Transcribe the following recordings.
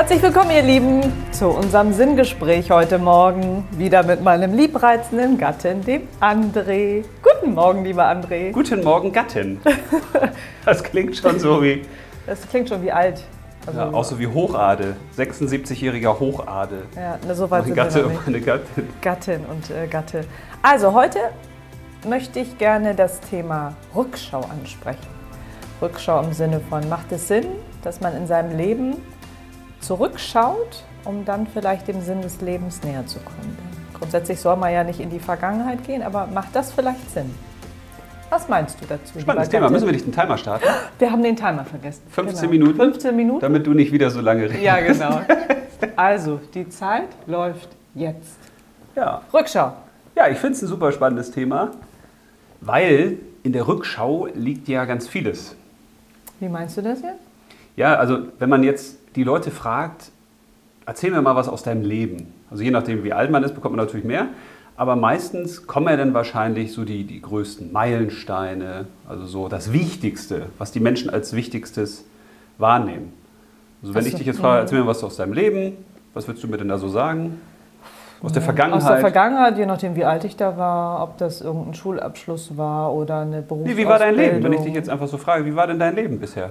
Herzlich willkommen, ihr Lieben, zu unserem Sinngespräch heute Morgen. Wieder mit meinem liebreizenden Gatten, dem André. Guten Morgen, lieber André. Guten Morgen, Gattin. Das klingt schon so wie. Das klingt schon wie alt. Also, Ja, auch so wie Hochadel. 76-jähriger Hochadel. ja, so weit Meine sind wir Gatte noch und nicht. meine Gattin. Gattin und äh, Gatte. Also heute möchte ich gerne das Thema Rückschau ansprechen. Rückschau im Sinne von, macht es Sinn, dass man in seinem Leben zurückschaut, um dann vielleicht dem Sinn des Lebens näher zu kommen? Grundsätzlich soll man ja nicht in die Vergangenheit gehen, aber macht das vielleicht Sinn? Was meinst du dazu? Spannendes Thema. Müssen wir nicht den Timer starten? Wir haben den Timer vergessen. 15 Genau. Minuten? 15 Minuten? Damit du nicht wieder so lange redest. Ja, genau. Also, die Zeit läuft jetzt. Ja, Rückschau. ja ich finde es ein super spannendes Thema, weil in der Rückschau liegt ja ganz vieles. Wie meinst du das jetzt? Ja, also wenn man jetzt die Leute fragt, erzähl mir mal was aus deinem Leben. Also je nachdem, wie alt man ist, bekommt man natürlich mehr. Aber meistens kommen ja dann wahrscheinlich so die, die größten Meilensteine, also so das Wichtigste, was die Menschen als Wichtigstes wahrnehmen. Also wenn Ach ich so, dich jetzt frage, erzähl mir was aus deinem Leben, was würdest du mir denn da so sagen? Aus der Aus Vergangenheit? der Vergangenheit, je nachdem, wie alt ich da war, ob das irgendein Schulabschluss war oder eine Berufsausbildung. Nee, wie war dein Leben? Wenn ich dich jetzt einfach so frage, wie war denn dein Leben bisher?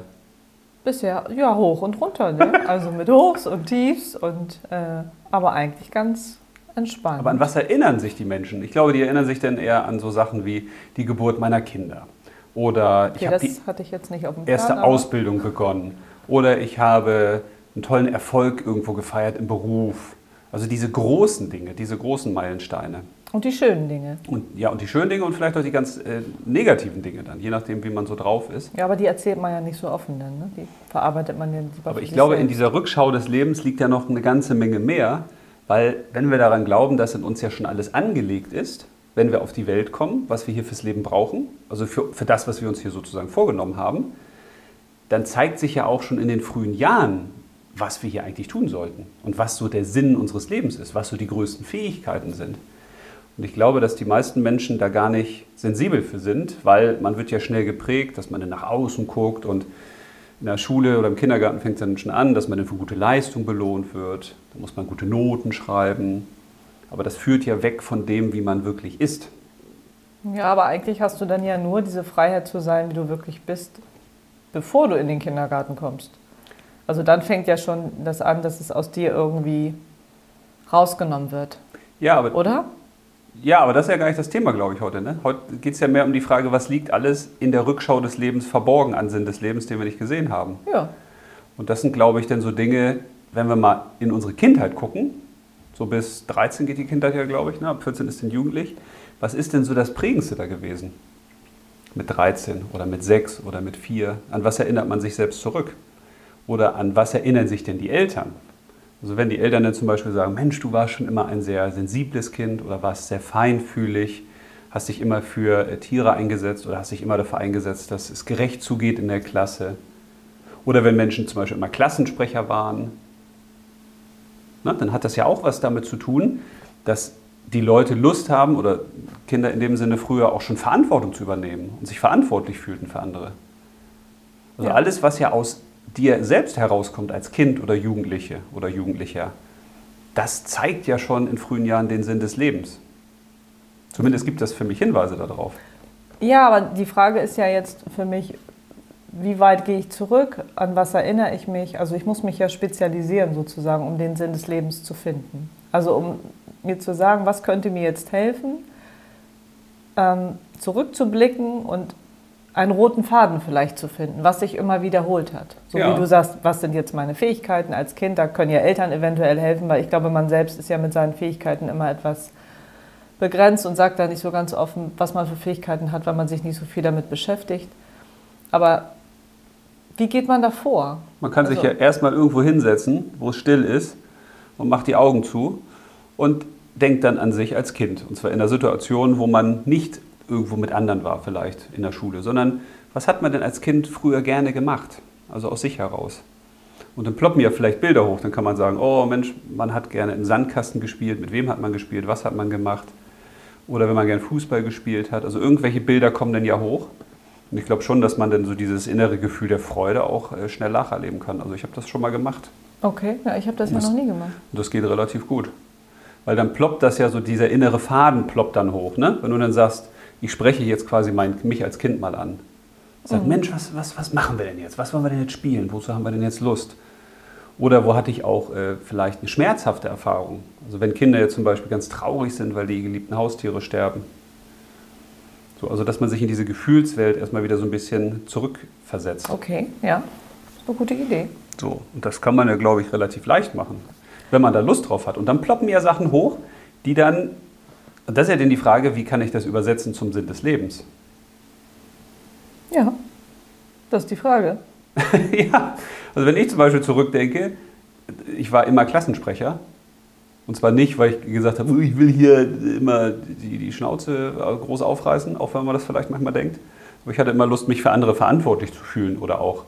Bisher, ja, hoch und runter, ne? Also mit Hochs und Tiefs und, äh, aber eigentlich ganz entspannt. Aber an was erinnern sich die Menschen? Ich glaube, die erinnern sich dann eher an so Sachen wie die Geburt meiner Kinder. Oder ich okay, habe die hatte ich jetzt nicht auf dem erste Plan, Ausbildung begonnen. Oder ich habe einen tollen Erfolg irgendwo gefeiert im Beruf. Also diese großen Dinge, diese großen Meilensteine. Und die schönen Dinge. Und, ja, und die schönen Dinge und vielleicht auch die ganz äh, negativen Dinge dann, je nachdem, wie man so drauf ist. Ja, aber die erzählt man ja nicht so offen dann, ne? Die verarbeitet man ja Aber ich glaube, in selbst. dieser Rückschau des Lebens liegt ja noch eine ganze Menge mehr, weil wenn wir daran glauben, dass in uns ja schon alles angelegt ist, wenn wir auf die Welt kommen, was wir hier fürs Leben brauchen, also für, für das, was wir uns hier sozusagen vorgenommen haben, dann zeigt sich ja auch schon in den frühen Jahren, was wir hier eigentlich tun sollten und was so der Sinn unseres Lebens ist, was so die größten Fähigkeiten sind. Und ich glaube, dass die meisten Menschen da gar nicht sensibel für sind, weil man wird ja schnell geprägt, dass man dann nach außen guckt und in der Schule oder im Kindergarten fängt es dann schon an, dass man dann für gute Leistung belohnt wird. Da muss man gute Noten schreiben. Aber das führt ja weg von dem, wie man wirklich ist. Ja, aber eigentlich hast du dann ja nur diese Freiheit zu sein, wie du wirklich bist, bevor du in den Kindergarten kommst. Also dann fängt ja schon das an, dass es aus dir irgendwie rausgenommen wird, Ja, aber, oder? Ja, aber das ist ja gar nicht das Thema, glaube ich, heute. Ne? Heute geht es ja mehr um die Frage, was liegt alles in der Rückschau des Lebens verborgen an Sinn des Lebens, den wir nicht gesehen haben. Ja. Und das sind, glaube ich, dann so Dinge, wenn wir mal in unsere Kindheit gucken, so bis 13 geht die Kindheit ja, glaube ich, ne? ab 14 ist dann jugendlich. Was ist denn so das Prägendste da gewesen? Mit 13 oder mit 6 oder mit 4? An was erinnert man sich selbst zurück? Oder an was erinnern sich denn die Eltern? Also wenn die Eltern dann zum Beispiel sagen, Mensch, du warst schon immer ein sehr sensibles Kind oder warst sehr feinfühlig, hast dich immer für äh, Tiere eingesetzt oder hast dich immer dafür eingesetzt, dass es gerecht zugeht in der Klasse. Oder wenn Menschen zum Beispiel immer Klassensprecher waren, na, dann hat das ja auch was damit zu tun, dass die Leute Lust haben oder Kinder in dem Sinne früher auch schon Verantwortung zu übernehmen und sich verantwortlich fühlten für andere. Also Ja. alles, was ja aus dir selbst herauskommt als Kind oder Jugendliche oder Jugendlicher, das zeigt ja schon in frühen Jahren den Sinn des Lebens. Zumindest gibt das für mich Hinweise darauf. Ja, aber die Frage ist ja jetzt für mich, wie weit gehe ich zurück? An was erinnere ich mich? Also ich muss mich ja spezialisieren sozusagen, um den Sinn des Lebens zu finden. Also um mir zu sagen, was könnte mir jetzt helfen, ähm, zurückzublicken und einen roten Faden vielleicht zu finden, was sich immer wiederholt hat. So Ja. wie du sagst, was sind jetzt meine Fähigkeiten als Kind? Da können ja Eltern eventuell helfen, weil ich glaube, man selbst ist ja mit seinen Fähigkeiten immer etwas begrenzt und sagt da nicht so ganz offen, was man für Fähigkeiten hat, weil man sich nicht so viel damit beschäftigt. Aber wie geht man da vor? Man kann sich Also- ja erstmal irgendwo hinsetzen, wo es still ist und macht die Augen zu und denkt dann an sich als Kind. Und zwar in einer Situation, wo man nicht irgendwo mit anderen war, vielleicht in der Schule, sondern was hat man denn als Kind früher gerne gemacht? Also aus sich heraus. Und dann ploppen ja vielleicht Bilder hoch. Dann kann man sagen, oh Mensch, man hat gerne im Sandkasten gespielt. Mit wem hat man gespielt? Was hat man gemacht? Oder wenn man gern Fußball gespielt hat. Also irgendwelche Bilder kommen dann ja hoch. Und ich glaube schon, dass man dann so dieses innere Gefühl der Freude auch äh, schnell nacherleben kann. Also ich habe das schon mal gemacht. Okay, ja, ich habe das, das noch nie gemacht. Und das geht relativ gut. Weil dann ploppt das ja so, dieser innere Faden ploppt dann hoch. Ne? Wenn du dann sagst, ich spreche jetzt quasi mein, mich als Kind mal an. Sag, mhm. Mensch, was, was, was machen wir denn jetzt? Was wollen wir denn jetzt spielen? Wozu haben wir denn jetzt Lust? Oder wo hatte ich auch äh, vielleicht eine schmerzhafte Erfahrung? Also wenn Kinder jetzt zum Beispiel ganz traurig sind, weil die geliebten Haustiere sterben. So, also dass man sich in diese Gefühlswelt erstmal wieder so ein bisschen zurückversetzt. Okay, ja, das ist eine gute Idee. So, und das kann man ja, glaube ich, relativ leicht machen, wenn man da Lust drauf hat. Und dann ploppen ja Sachen hoch, die dann, und das ist ja dann die Frage, wie kann ich das übersetzen zum Sinn des Lebens? Ja, das ist die Frage. ja, also wenn ich zum Beispiel zurückdenke, ich war immer Klassensprecher. Und zwar nicht, weil ich gesagt habe, ich will hier immer die, die Schnauze groß aufreißen, auch wenn man das vielleicht manchmal denkt. Aber ich hatte immer Lust, mich für andere verantwortlich zu fühlen oder auch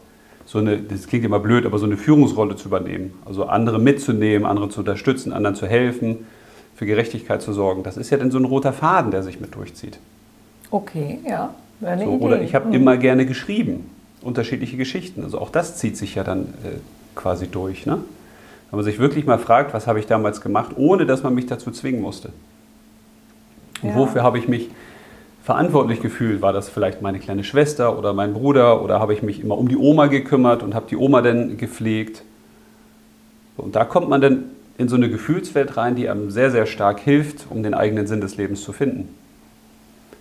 so eine, das klingt immer blöd, aber so eine Führungsrolle zu übernehmen. Also andere mitzunehmen, andere zu unterstützen, anderen zu helfen, für Gerechtigkeit zu sorgen. Das ist ja dann so ein roter Faden, der sich mit durchzieht. Okay, ja. So, oder ich habe mhm. immer gerne geschrieben, unterschiedliche Geschichten. Also auch das zieht sich ja dann äh, quasi durch. Ne? Wenn man sich wirklich mal fragt, was habe ich damals gemacht, ohne dass man mich dazu zwingen musste. Und ja. wofür habe ich mich verantwortlich gefühlt? War das vielleicht meine kleine Schwester oder mein Bruder oder habe ich mich immer um die Oma gekümmert und habe die Oma dann gepflegt? Und da kommt man dann in so eine Gefühlswelt rein, die einem sehr, sehr stark hilft, um den eigenen Sinn des Lebens zu finden.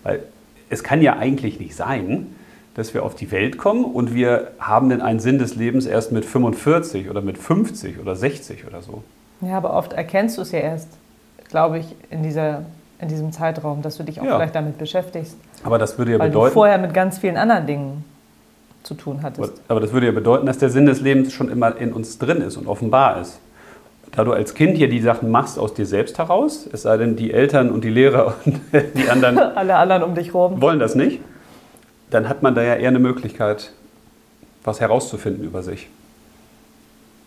Weil es kann ja eigentlich nicht sein, dass wir auf die Welt kommen und wir haben dann einen Sinn des Lebens erst mit 45 oder mit 50 oder 60 oder so. Ja, aber oft erkennst du es ja erst, glaube ich, in, dieser, in diesem Zeitraum, dass du dich auch ja. vielleicht damit beschäftigst. Aber das würde ja weil bedeuten. Du vorher mit ganz vielen anderen Dingen zu tun hattest. Aber das würde ja bedeuten, dass der Sinn des Lebens schon immer in uns drin ist und offenbar ist da du als Kind hier die Sachen machst aus dir selbst heraus, es sei denn, die Eltern und die Lehrer und die anderen, alle anderen um dich herum wollen das nicht, dann hat man da ja eher eine Möglichkeit, was herauszufinden über sich.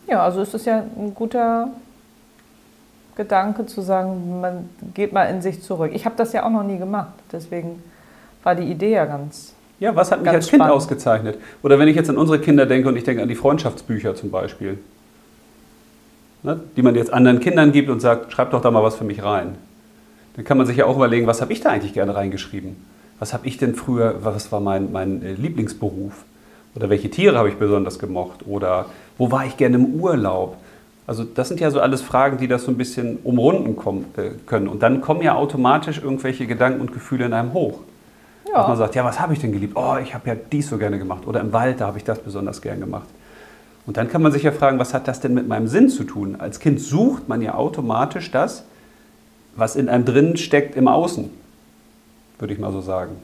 Ja, also ist es ja ein guter Gedanke zu sagen, man geht mal in sich zurück. Ich habe das ja auch noch nie gemacht, deswegen war die Idee ja ganz. Ja, was hat mich als spannend. Kind ausgezeichnet? Oder wenn ich jetzt an unsere Kinder denke und ich denke an die Freundschaftsbücher zum Beispiel ne, die man jetzt anderen Kindern gibt und sagt, schreib doch da mal was für mich rein. Dann kann man sich ja auch überlegen, was habe ich da eigentlich gerne reingeschrieben? Was habe ich denn früher, was war mein, mein äh, Lieblingsberuf? Oder welche Tiere habe ich besonders gemocht? Oder wo war ich gerne im Urlaub? Also das sind ja so alles Fragen, die das so ein bisschen umrunden kommen, äh, können. Und dann kommen ja automatisch irgendwelche Gedanken und Gefühle in einem hoch. Ja. Dass man sagt, ja, was habe ich denn geliebt? Oh, ich habe ja dies so gerne gemacht. Oder im Wald, da habe ich das besonders gern gemacht. Und dann kann man sich ja fragen, was hat das denn mit meinem Sinn zu tun? Als Kind sucht man ja automatisch das, was in einem drin steckt im Außen, würde ich mal so sagen.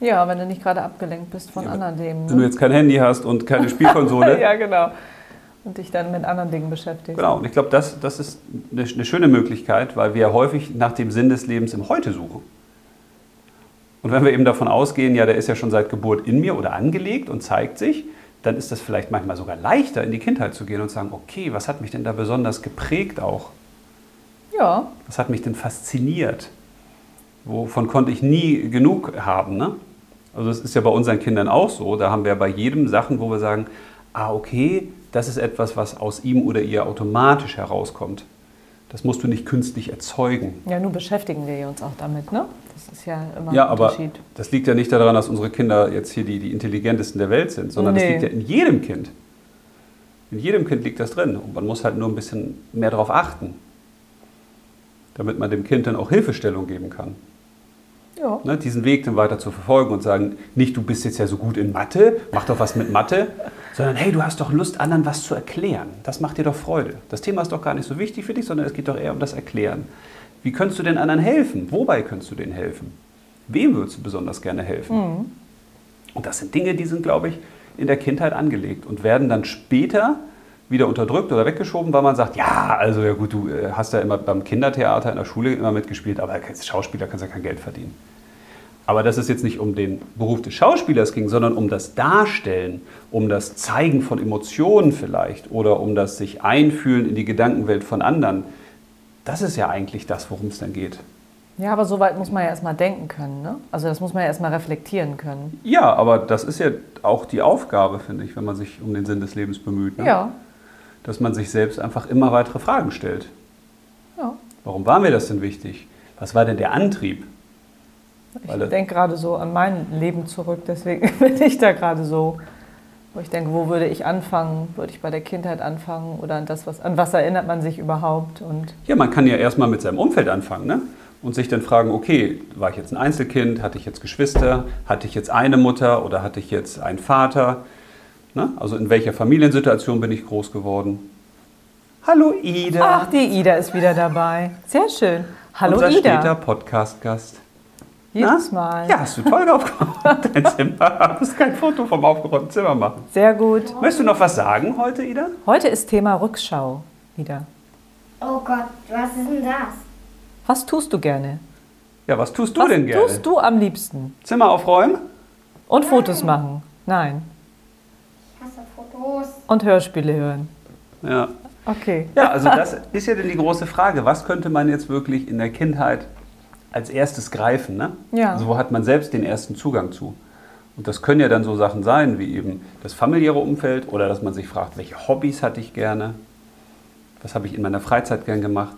Ja, wenn du nicht gerade abgelenkt bist von ja, anderen Dingen. Wenn ne? du jetzt kein Handy hast und keine Spielkonsole. ja, genau. Und dich dann mit anderen Dingen beschäftigst. Genau, und ich glaube, das, das ist eine, eine schöne Möglichkeit, weil wir häufig nach dem Sinn des Lebens im Heute suchen. Und wenn wir eben davon ausgehen, ja, der ist ja schon seit Geburt in mir oder angelegt und zeigt sich, dann ist das vielleicht manchmal sogar leichter, in die Kindheit zu gehen und zu sagen, okay, was hat mich denn da besonders geprägt auch? Ja. Was hat mich denn fasziniert? Wovon konnte ich nie genug haben? Ne? Also das ist ja bei unseren Kindern auch so. Da haben wir bei jedem Sachen, wo wir sagen, ah okay, das ist etwas, was aus ihm oder ihr automatisch herauskommt. Das musst du nicht künstlich erzeugen. Ja, nun beschäftigen wir uns auch damit, ne? Das ist ja immer ja, ein Unterschied. Aber das liegt ja nicht daran, dass unsere Kinder jetzt hier die, die intelligentesten der Welt sind, sondern nee. das liegt ja in jedem Kind. In jedem Kind liegt das drin. Und man muss halt nur ein bisschen mehr darauf achten, damit man dem Kind dann auch Hilfestellung geben kann. Ja. Ne, diesen Weg dann weiter zu verfolgen und sagen, nicht du bist jetzt ja so gut in Mathe, mach doch was mit Mathe, sondern hey, du hast doch Lust, anderen was zu erklären. Das macht dir doch Freude. Das Thema ist doch gar nicht so wichtig für dich, sondern es geht doch eher um das Erklären. Wie könntest du den anderen helfen? Wobei könntest du denen helfen? Wem würdest du besonders gerne helfen? Mhm. Und das sind Dinge, die sind, glaube ich, in der Kindheit angelegt und werden dann später wieder unterdrückt oder weggeschoben, weil man sagt, ja, also ja gut, du äh, hast ja immer beim Kindertheater in der Schule immer mitgespielt, aber als Schauspieler kannst du ja kein Geld verdienen. Aber dass es jetzt nicht um den Beruf des Schauspielers ging, sondern um das Darstellen, um das Zeigen von Emotionen vielleicht oder um das sich einfühlen in die Gedankenwelt von anderen. Das ist ja eigentlich das, worum es dann geht. Ja, aber so weit muss man ja erstmal denken können. Ne? Also das muss man ja erstmal reflektieren können. Ja, aber das ist ja auch die Aufgabe, finde ich, wenn man sich um den Sinn des Lebens bemüht. Ne? Ja. dass man sich selbst einfach immer weitere Fragen stellt. Ja. Warum war mir das denn wichtig? Was war denn der Antrieb? Ich denke gerade so an mein Leben zurück, deswegen bin ich da gerade so, wo ich denke, wo würde ich anfangen? Würde ich bei der Kindheit anfangen oder an das, was, an was erinnert man sich überhaupt? Und Ja, man kann ja erstmal mit seinem Umfeld anfangen ne? und sich dann fragen, okay, war ich jetzt ein Einzelkind, hatte ich jetzt Geschwister, hatte ich jetzt eine Mutter oder hatte ich jetzt einen Vater? Ne? Also in welcher Familiensituation bin ich groß geworden? Hallo Ida. ach, die Ida ist wieder dabei. Sehr schön. Hallo Unser Ida. steter Podcast-Gast. Jedes Na? Mal. Ja, hast du toll aufgeräumt, dein Zimmer. Du musst kein Foto vom aufgeräumten Zimmer machen. Sehr gut. Möchtest du noch was sagen heute, Ida? Heute ist Thema Rückschau wieder. Oh Gott, was ist denn das? Was tust du gerne? Ja, was tust du was denn gerne? tust du am liebsten? Zimmer aufräumen? Und Fotos machen? Nein. Ich hasse Fotos. Und Hörspiele hören? Ja. Okay. Ja, also das ist ja dann die große Frage. Was könnte man jetzt wirklich in der Kindheit als erstes greifen? Ne? Ja. Also wo hat man selbst den ersten Zugang zu? Und das können ja dann so Sachen sein, wie eben das familiäre Umfeld oder dass man sich fragt, welche Hobbys hatte ich gerne? Was habe ich in meiner Freizeit gern gemacht?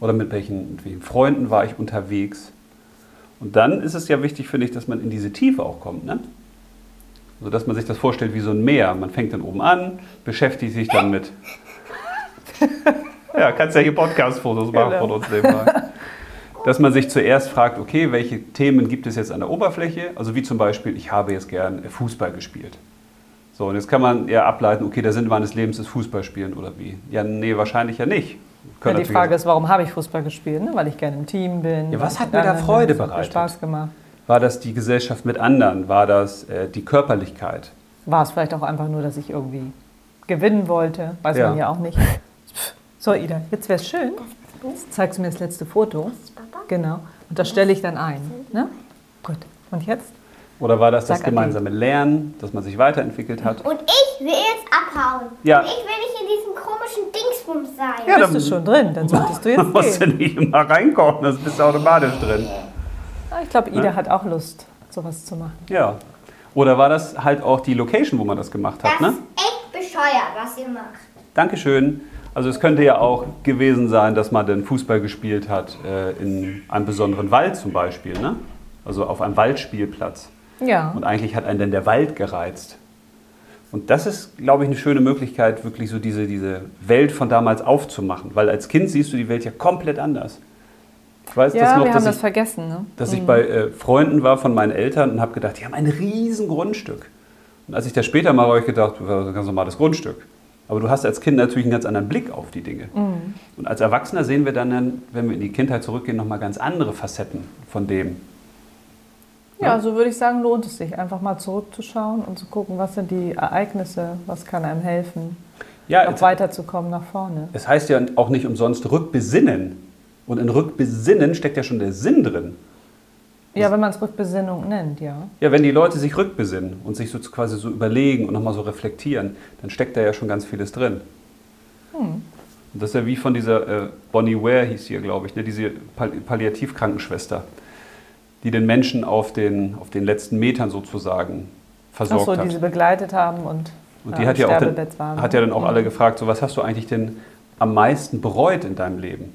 Oder mit welchen, mit welchen Freunden war ich unterwegs? Und dann ist es ja wichtig, finde ich, dass man in diese Tiefe auch kommt. Ne? Also dass man sich das vorstellt wie so ein Meer. Man fängt dann oben an, beschäftigt sich dann mit ja, kannst ja hier Podcast-Fotos machen Genau. von uns nebenbei. Dass man sich zuerst fragt, okay, welche Themen gibt es jetzt an der Oberfläche? Also wie zum Beispiel, ich habe jetzt gern Fußball gespielt. So, und jetzt kann man eher ableiten, okay, der Sinn meines Lebens ist Fußballspielen oder wie? Ja, nee, wahrscheinlich ja nicht. Ja, die Frage ist, warum habe ich Fußball gespielt? Ne? Weil ich gerne im Team bin. Ja, was hat mir da Freude bereitet? Spaß gemacht. War das die Gesellschaft mit anderen? War das äh, die Körperlichkeit? War es vielleicht auch einfach nur, dass ich irgendwie gewinnen wollte? Weiß Ja. man ja auch nicht. So, Ida, jetzt wäre es schön. Jetzt zeigst du mir das letzte Foto. Genau. Und das stelle ich dann ein. Ne? Gut. Und jetzt? Oder war das das Sag Adi. gemeinsame Lernen, dass man sich weiterentwickelt hat? Und ich will jetzt abhauen. Ja. Und ich will nicht in diesem komischen Dingsbums sein. Ja, Bist dann- du schon drin? Dann solltest du jetzt muss ja gehen. nicht immer reinkochen, das bist du automatisch drin. Ah, Ich glaube, Ida Ne? hat auch Lust, sowas zu machen. Ja. Oder war das halt auch die Location, wo man das gemacht das hat? Ne? ist echt bescheuert, was ihr macht. Dankeschön. Also es könnte ja auch gewesen sein, dass man dann Fußball gespielt hat äh, in einem besonderen Wald zum Beispiel. Ne? Also auf einem Waldspielplatz. Ja. Und eigentlich hat einen dann der Wald gereizt. Und das ist, glaube ich, eine schöne Möglichkeit, wirklich so diese, diese Welt von damals aufzumachen. Weil als Kind siehst du die Welt ja komplett anders. Ich weiß das Ja, noch, wir haben dass das ich, vergessen. Ne? dass ich bei äh, Freunden war von meinen Eltern und habe gedacht, die haben ein riesen Grundstück. Und als ich das später mal war, habe ich gedacht, das ist ein ganz normales Grundstück. Aber du hast als Kind natürlich einen ganz anderen Blick auf die Dinge. Und als Erwachsener sehen wir dann, wenn wir in die Kindheit zurückgehen, nochmal ganz andere Facetten von dem. Ja, so würde ich sagen, lohnt es sich, einfach mal zurückzuschauen und zu gucken, was sind die Ereignisse, was kann einem helfen, Ja, noch weiterzukommen nach vorne. es heißt ja auch nicht umsonst Rückbesinnen. Und in Rückbesinnen steckt ja schon der Sinn drin. Ja, wenn man es Rückbesinnung nennt, ja. Ja, wenn die Leute sich rückbesinnen und sich so quasi so überlegen und nochmal so reflektieren, dann steckt da ja schon ganz vieles drin. Und das ist ja wie von dieser äh, Bonnie Ware hieß hier, glaube ich, ne? diese Pal Palliativkrankenschwester, die den Menschen auf den, auf den letzten Metern sozusagen versorgt Achso, die hat. sie begleitet haben und, Und äh, die am hat ja, auch dann, hat ja dann auch Mhm. alle gefragt, so was hast du eigentlich denn am meisten bereut in deinem Leben?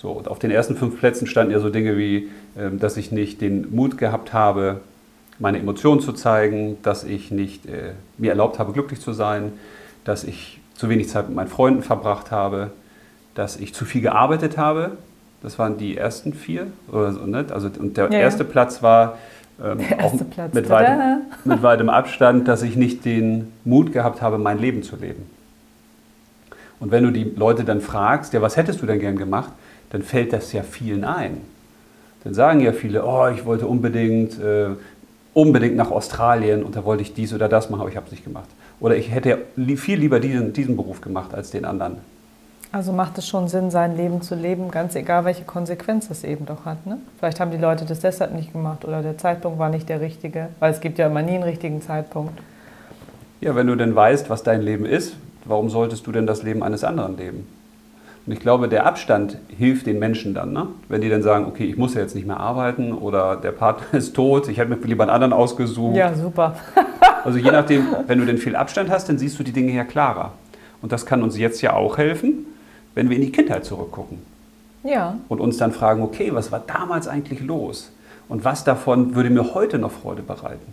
So, und auf den ersten fünf Plätzen standen ja so Dinge wie, ähm, dass ich nicht den Mut gehabt habe, meine Emotionen zu zeigen, dass ich nicht äh, mir erlaubt habe, glücklich zu sein, dass ich zu wenig Zeit mit meinen Freunden verbracht habe, dass ich zu viel gearbeitet habe. Das waren die ersten vier. Oder so, ne? also, und der Ja, ja. erste Platz war ähm, auch Platz. mit weitem, mit weitem Abstand, dass ich nicht den Mut gehabt habe, mein Leben zu leben. Und wenn du die Leute dann fragst, ja, was hättest du denn gern gemacht, dann fällt das ja vielen ein. Dann sagen ja viele, oh, ich wollte unbedingt, äh, unbedingt nach Australien und da wollte ich dies oder das machen, aber ich habe es nicht gemacht. Oder ich hätte viel lieber diesen, diesen Beruf gemacht als den anderen. Also macht es schon Sinn, sein Leben zu leben, ganz egal, welche Konsequenz es eben doch hat. Ne? Vielleicht haben die Leute das deshalb nicht gemacht oder der Zeitpunkt war nicht der richtige, weil es gibt ja immer nie einen richtigen Zeitpunkt. Ja, wenn du denn weißt, was dein Leben ist, warum solltest du denn das Leben eines anderen leben? Und ich glaube, der Abstand hilft den Menschen dann. Ne? Wenn die dann sagen, okay, ich muss ja jetzt nicht mehr arbeiten oder der Partner ist tot, ich hätte mir lieber einen anderen ausgesucht. Ja, super. Also je nachdem, wenn du denn viel Abstand hast, dann siehst du die Dinge ja klarer. Und das kann uns jetzt ja auch helfen, wenn wir in die Kindheit zurückgucken Ja, und uns dann fragen, okay, was war damals eigentlich los? Und was davon würde mir heute noch Freude bereiten?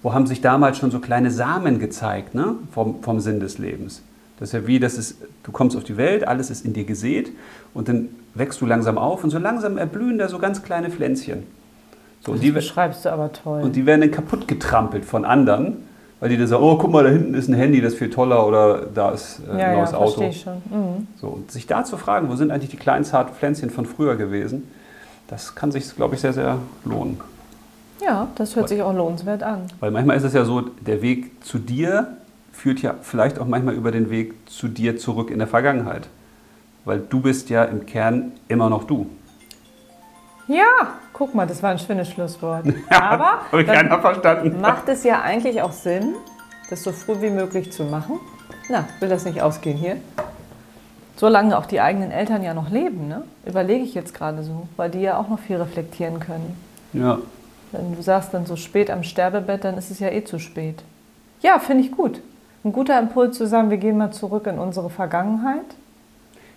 Wo haben sich damals schon so kleine Samen gezeigt ne? vom, vom Sinn des Lebens? Das ist ja wie, das ist, du kommst auf die Welt, alles ist in dir gesät und dann wächst du langsam auf und so langsam erblühen da so ganz kleine Pflänzchen. So, das die, beschreibst du aber toll. und die werden dann kaputt getrampelt von anderen, weil die dann sagen, oh guck mal, da hinten ist ein Handy, das ist viel toller oder da ist äh, ja, ein ja, neues Auto. verstehe ich schon. Mhm. So, und sich da zu fragen, wo sind eigentlich die kleinen zarten Pflänzchen von früher gewesen, das kann sich, glaube ich, sehr, sehr lohnen. Ja, das hört sich auch lohnenswert an. Weil manchmal ist es ja so, der Weg zu dir führt ja vielleicht auch manchmal über den Weg zu dir zurück in der Vergangenheit. Weil du bist ja im Kern immer noch du. Ja, guck mal, das war ein schönes Schlusswort. Aber Habe keiner verstanden. macht es ja eigentlich auch Sinn, das so früh wie möglich zu machen. Na, will das nicht ausgehen hier? Solange auch die eigenen Eltern ja noch leben, ne? überlege ich jetzt gerade so, weil die ja auch noch viel reflektieren können. Ja. Wenn du sagst dann so spät am Sterbebett, dann ist es ja eh zu spät. Ja, finde ich gut. Ein guter Impuls zu sagen, wir gehen mal zurück in unsere Vergangenheit.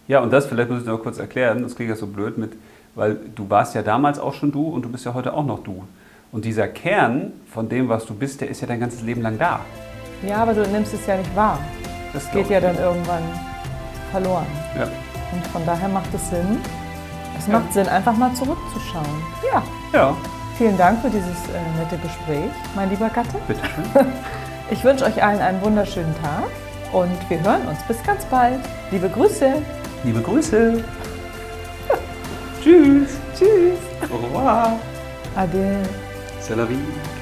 ja, und das vielleicht muss ich noch kurz erklären, das klingt ja so blöd mit, weil du warst ja damals auch schon du und du bist ja heute auch noch du. Und dieser Kern von dem, was du bist, der ist ja dein ganzes Leben lang da. Ja, aber du nimmst es ja nicht wahr. Das geht ja dann irgendwann verloren. Ja. Und von daher macht es Sinn, es Ja. macht Sinn, einfach mal zurückzuschauen. Ja, ja, vielen Dank für dieses äh, nette Gespräch, mein lieber Gatte. bitteschön. Ich wünsche euch allen einen wunderschönen Tag und wir hören uns bis ganz bald. Liebe Grüße. Liebe Grüße. Tschüss. Tschüss. Au revoir. Ade. C'est la vie.